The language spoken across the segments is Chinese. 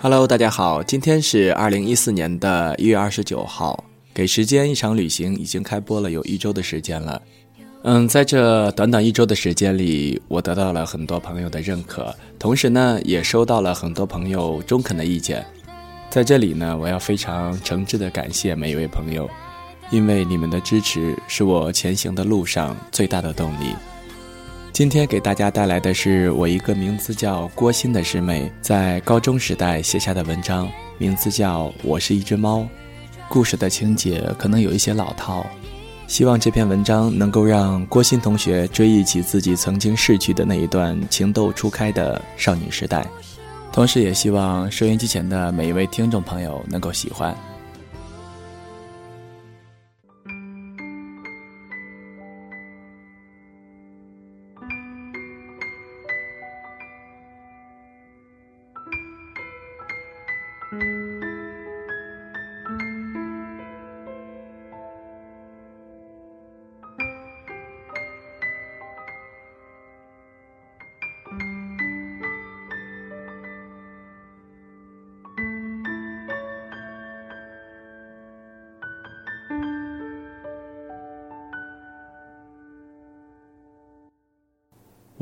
Hello，大家好，今天是二零一四年的一月二十九号。给时间一场旅行已经开播了有一周的时间了。嗯，在这短短一周的时间里，我得到了很多朋友的认可，同时呢，也收到了很多朋友中肯的意见。在这里呢，我要非常诚挚的感谢每一位朋友，因为你们的支持是我前行的路上最大的动力。今天给大家带来的是我一个名字叫郭鑫的师妹在高中时代写下的文章，名字叫《我是一只猫》。故事的情节可能有一些老套，希望这篇文章能够让郭鑫同学追忆起自己曾经逝去的那一段情窦初开的少女时代，同时也希望收音机前的每一位听众朋友能够喜欢。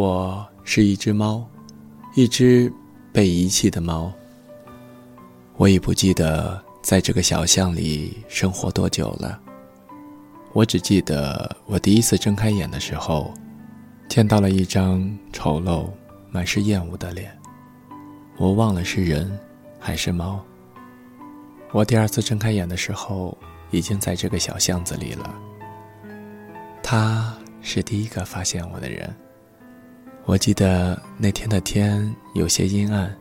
我是一只猫，一只被遗弃的猫。我已不记得在这个小巷里生活多久了。我只记得我第一次睁开眼的时候，见到了一张丑陋、满是厌恶的脸。我忘了是人还是猫。我第二次睁开眼的时候，已经在这个小巷子里了。他是第一个发现我的人。我记得那天的天有些阴暗，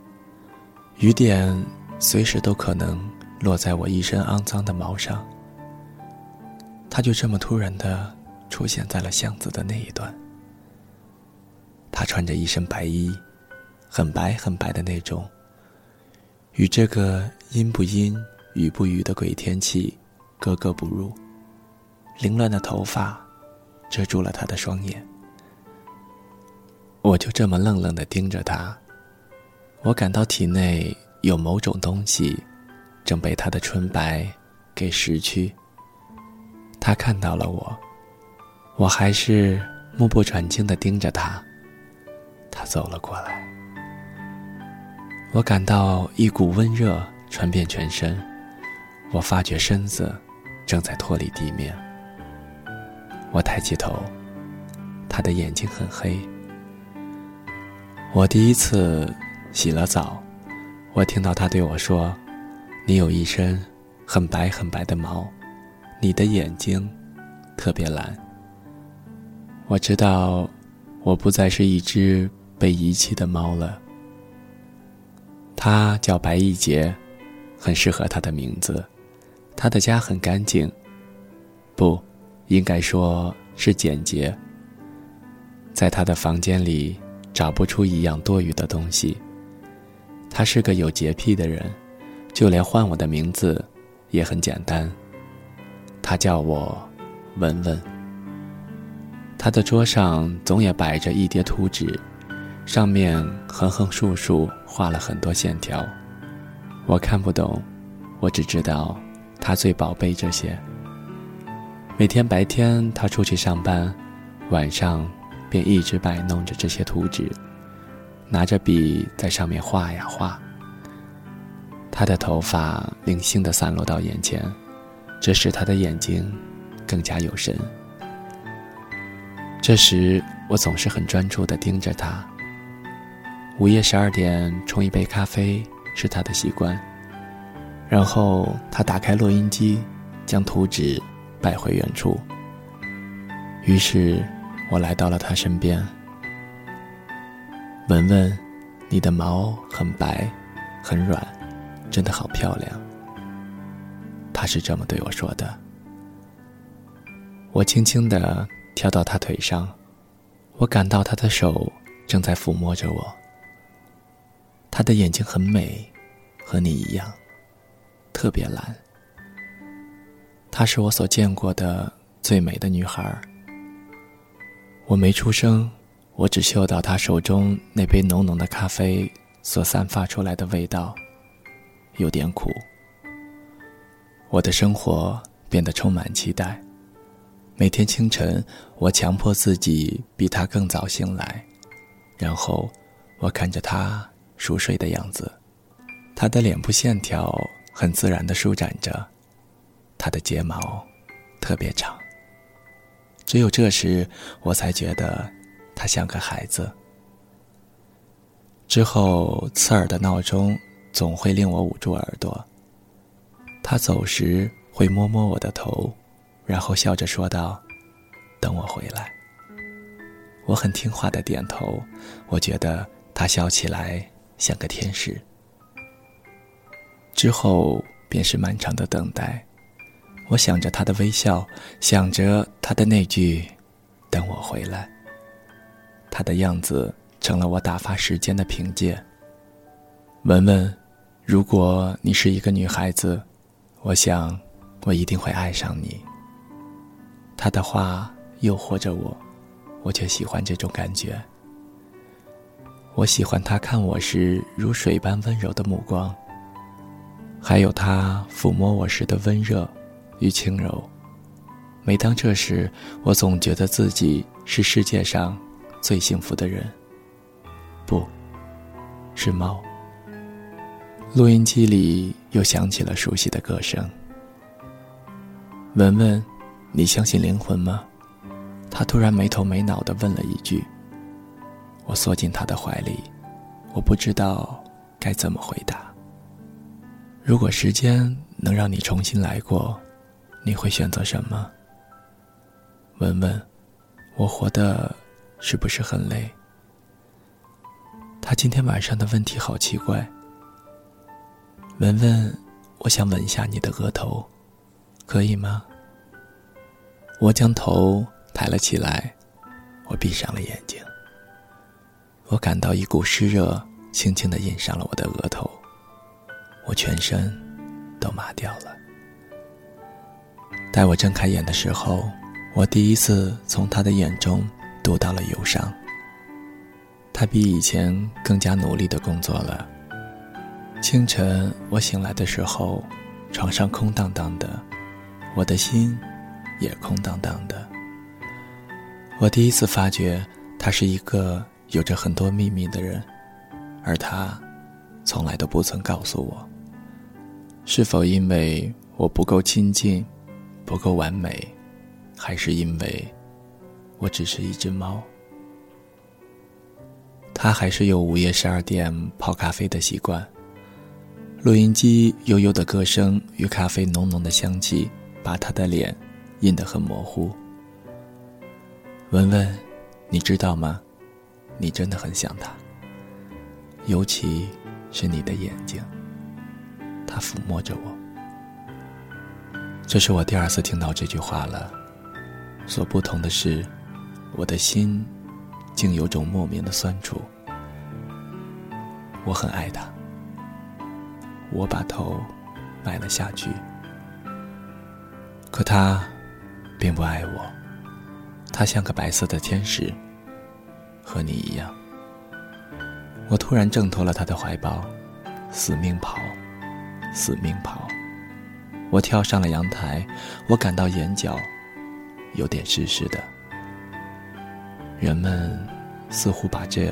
雨点随时都可能落在我一身肮脏的毛上。他就这么突然的出现在了巷子的那一端。他穿着一身白衣，很白很白的那种，与这个阴不阴、雨不雨的鬼天气格格不入。凌乱的头发遮住了他的双眼。我就这么愣愣的盯着他，我感到体内有某种东西正被他的纯白给蚀去。他看到了我，我还是目不转睛的盯着他。他走了过来，我感到一股温热传遍全身，我发觉身子正在脱离地面。我抬起头，他的眼睛很黑。我第一次洗了澡，我听到他对我说：“你有一身很白很白的毛，你的眼睛特别蓝。”我知道，我不再是一只被遗弃的猫了。它叫白一杰，很适合它的名字。它的家很干净，不，应该说是简洁。在它的房间里。找不出一样多余的东西。他是个有洁癖的人，就连换我的名字也很简单。他叫我文文。他的桌上总也摆着一叠图纸，上面横横竖竖画了很多线条。我看不懂，我只知道他最宝贝这些。每天白天他出去上班，晚上。便一直摆弄着这些图纸，拿着笔在上面画呀画。他的头发零星的散落到眼前，这使他的眼睛更加有神。这时，我总是很专注的盯着他。午夜十二点冲一杯咖啡是他的习惯，然后他打开录音机，将图纸摆回原处。于是。我来到了他身边，文文，你的毛很白，很软，真的好漂亮。他是这么对我说的。我轻轻的跳到他腿上，我感到他的手正在抚摸着我。他的眼睛很美，和你一样，特别蓝。她是我所见过的最美的女孩。我没出声，我只嗅到他手中那杯浓浓的咖啡所散发出来的味道，有点苦。我的生活变得充满期待。每天清晨，我强迫自己比他更早醒来，然后我看着他熟睡的样子，他的脸部线条很自然的舒展着，他的睫毛特别长。只有这时，我才觉得他像个孩子。之后，刺耳的闹钟总会令我捂住耳朵。他走时会摸摸我的头，然后笑着说道：“等我回来。”我很听话的点头。我觉得他笑起来像个天使。之后便是漫长的等待。我想着他的微笑，想着他的那句“等我回来”。他的样子。成了我打发时间的凭借。文文，如果你是一个女孩子，我想我一定会爱上你。他的话诱惑着我，我却喜欢这种感觉。我喜欢他看我时如水般温柔的目光，还有他抚摸我时的温热与轻柔。每当这时，我总觉得自己是世界上最幸福的人。不是猫。录音机里又响起了熟悉的歌声。文文，你相信灵魂吗？他突然没头没脑的问了一句。我缩进他的怀里，我不知道该怎么回答。如果时间能让你重新来过，你会选择什么？文文，我活的是不是很累？他今天晚上的问题好奇怪。文文，我想吻一下你的额头，可以吗？我将头抬了起来，我闭上了眼睛。我感到一股湿热轻轻的印上了我的额头，我全身都麻掉了。待我睁开眼的时候，我第一次从他的眼中读到了忧伤。他比以前更加努力的工作了。清晨我醒来的时候，床上空荡荡的，我的心也空荡荡的。我第一次发觉他是一个有着很多秘密的人，而他从来都不曾告诉我。是否因为我不够亲近，不够完美，还是因为我只是一只猫？他还是有午夜十二点泡咖啡的习惯。录音机悠悠的歌声与咖啡浓浓的香气，把他的脸印得很模糊。文文，你知道吗？你真的很像他，尤其是你的眼睛。他抚摸着我。这是我第二次听到这句话了。所不同的是，我的心。竟有种莫名的酸楚。我很爱他，我把头埋了下去，可他并不爱我。他像个白色的天使，和你一样。我突然挣脱了他的怀抱，死命跑，死命跑。我跳上了阳台，我感到眼角有点湿湿的。人们似乎把这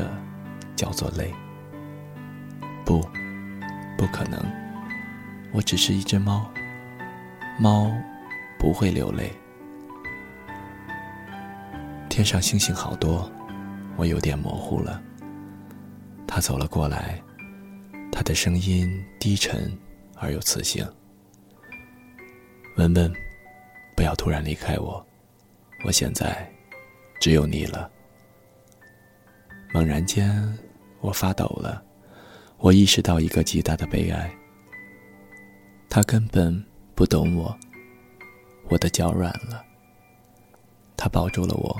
叫做泪。不，不可能。我只是一只猫，猫不会流泪。天上星星好多，我有点模糊了。他走了过来，他的声音低沉而又磁性。文文，不要突然离开我，我现在只有你了。猛然间，我发抖了。我意识到一个极大的悲哀。他根本不懂我。我的脚软了。他抱住了我。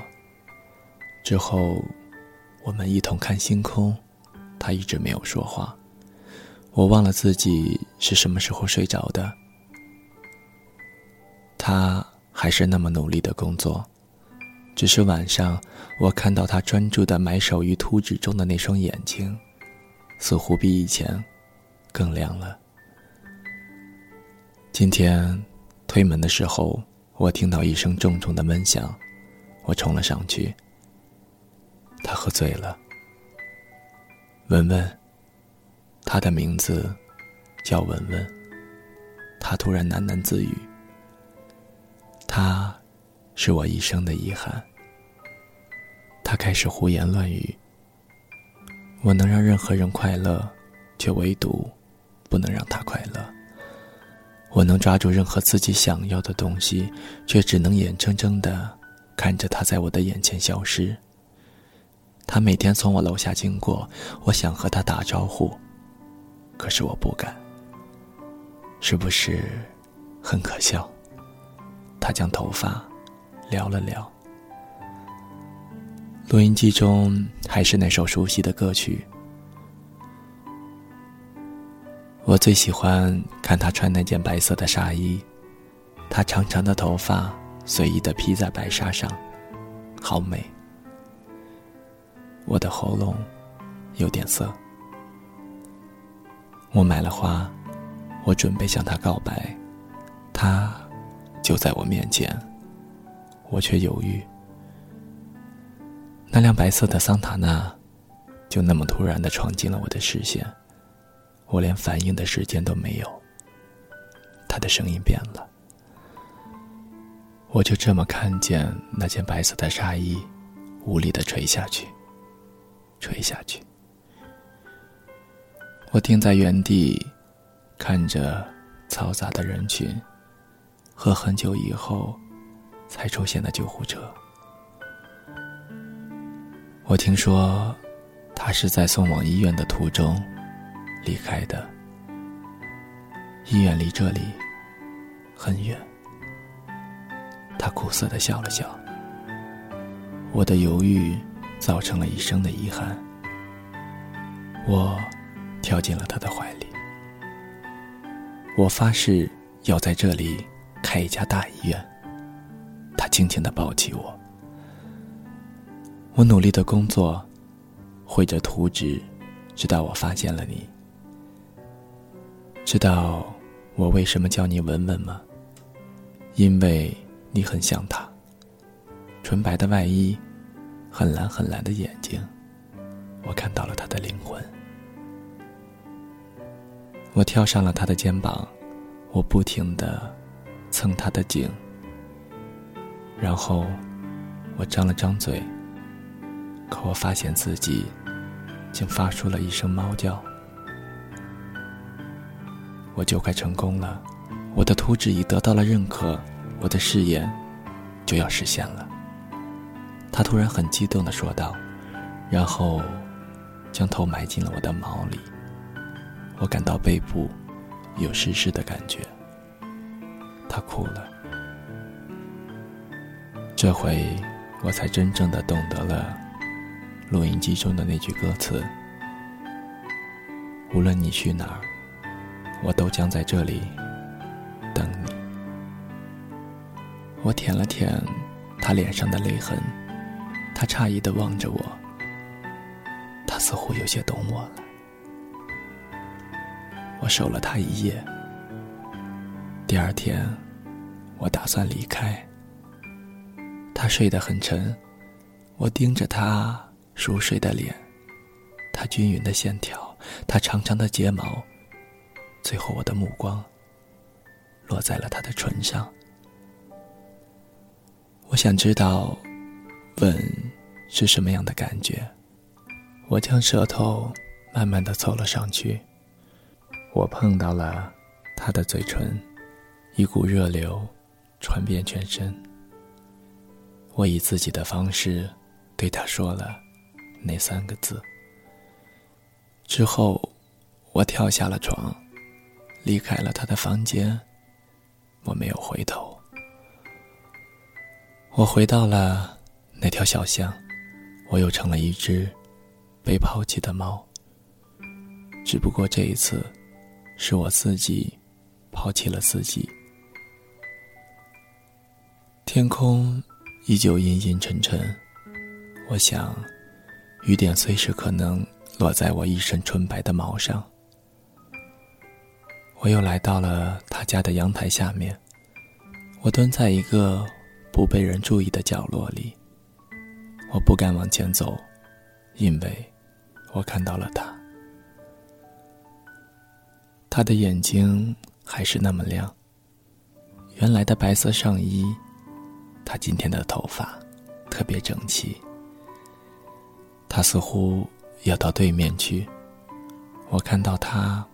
之后，我们一同看星空。他一直没有说话。我忘了自己是什么时候睡着的。他还是那么努力的工作。只是晚上，我看到他专注的埋首于图纸中的那双眼睛，似乎比以前更亮了。今天推门的时候，我听到一声重重的闷响，我冲了上去。他喝醉了。文文，他的名字叫文文。他突然喃喃自语：“他是我一生的遗憾。”他开始胡言乱语。我能让任何人快乐，却唯独不能让他快乐。我能抓住任何自己想要的东西，却只能眼睁睁的看着他在我的眼前消失。他每天从我楼下经过，我想和他打招呼，可是我不敢。是不是很可笑？他将头发撩了撩。录音机中还是那首熟悉的歌曲。我最喜欢看他穿那件白色的纱衣，他长长的头发随意的披在白纱上，好美。我的喉咙有点涩。我买了花，我准备向他告白，他就在我面前，我却犹豫。那辆白色的桑塔纳，就那么突然的闯进了我的视线，我连反应的时间都没有。他的声音变了，我就这么看见那件白色的纱衣，无力的垂下去，垂下去。我定在原地，看着嘈杂的人群，和很久以后才出现的救护车。我听说，他是在送往医院的途中离开的。医院离这里很远。他苦涩的笑了笑。我的犹豫造成了一生的遗憾。我跳进了他的怀里。我发誓要在这里开一家大医院。他轻轻的抱起我。我努力的工作，绘着图纸，直到我发现了你。知道我为什么叫你文文吗？因为你很像他。纯白的外衣，很蓝很蓝的眼睛，我看到了他的灵魂。我跳上了他的肩膀，我不停的蹭他的颈，然后我张了张嘴。可我发现自己，竟发出了一声猫叫。我就快成功了，我的图纸已得到了认可，我的誓言就要实现了。他突然很激动的说道，然后将头埋进了我的毛里。我感到背部有湿湿的感觉。他哭了。这回我才真正的懂得了。录音机中的那句歌词：“无论你去哪儿，我都将在这里等你。”我舔了舔他脸上的泪痕，他诧异的望着我，他似乎有些懂我了。我守了他一夜。第二天，我打算离开。他睡得很沉，我盯着他。熟睡的脸，他均匀的线条，他长长的睫毛，最后我的目光落在了他的唇上。我想知道，吻是什么样的感觉。我将舌头慢慢的凑了上去，我碰到了他的嘴唇，一股热流传遍全身。我以自己的方式对他说了。那三个字。之后，我跳下了床，离开了他的房间。我没有回头。我回到了那条小巷，我又成了一只被抛弃的猫。只不过这一次，是我自己抛弃了自己。天空依旧阴阴沉沉，我想。雨点随时可能落在我一身纯白的毛上。我又来到了他家的阳台下面，我蹲在一个不被人注意的角落里。我不敢往前走，因为我看到了他。他的眼睛还是那么亮。原来的白色上衣，他今天的头发特别整齐。他似乎要到对面去，我看到他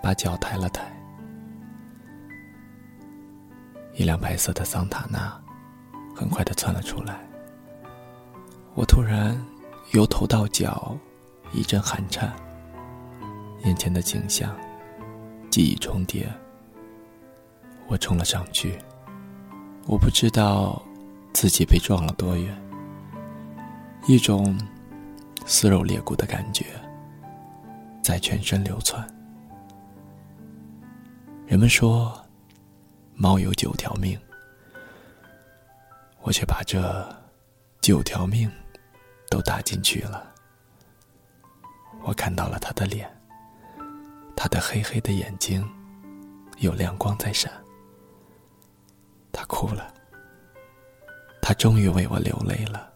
把脚抬了抬。一辆白色的桑塔纳很快的窜了出来。我突然由头到脚一阵寒颤，眼前的景象。记忆重叠，我冲了上去。我不知道自己被撞了多远，一种撕肉裂骨的感觉在全身流窜。人们说猫有九条命，我却把这九条命都打进去了。我看到了他的脸。他的黑黑的眼睛，有亮光在闪。他哭了，他终于为我流泪了。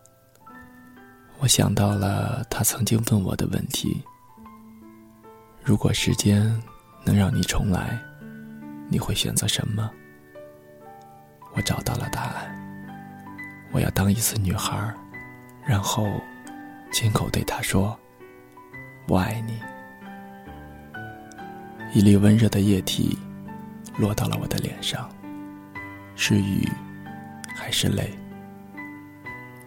我想到了他曾经问我的问题：如果时间能让你重来，你会选择什么？我找到了答案。我要当一次女孩，然后亲口对他说：“我爱你。”一粒温热的液体落到了我的脸上，是雨还是泪？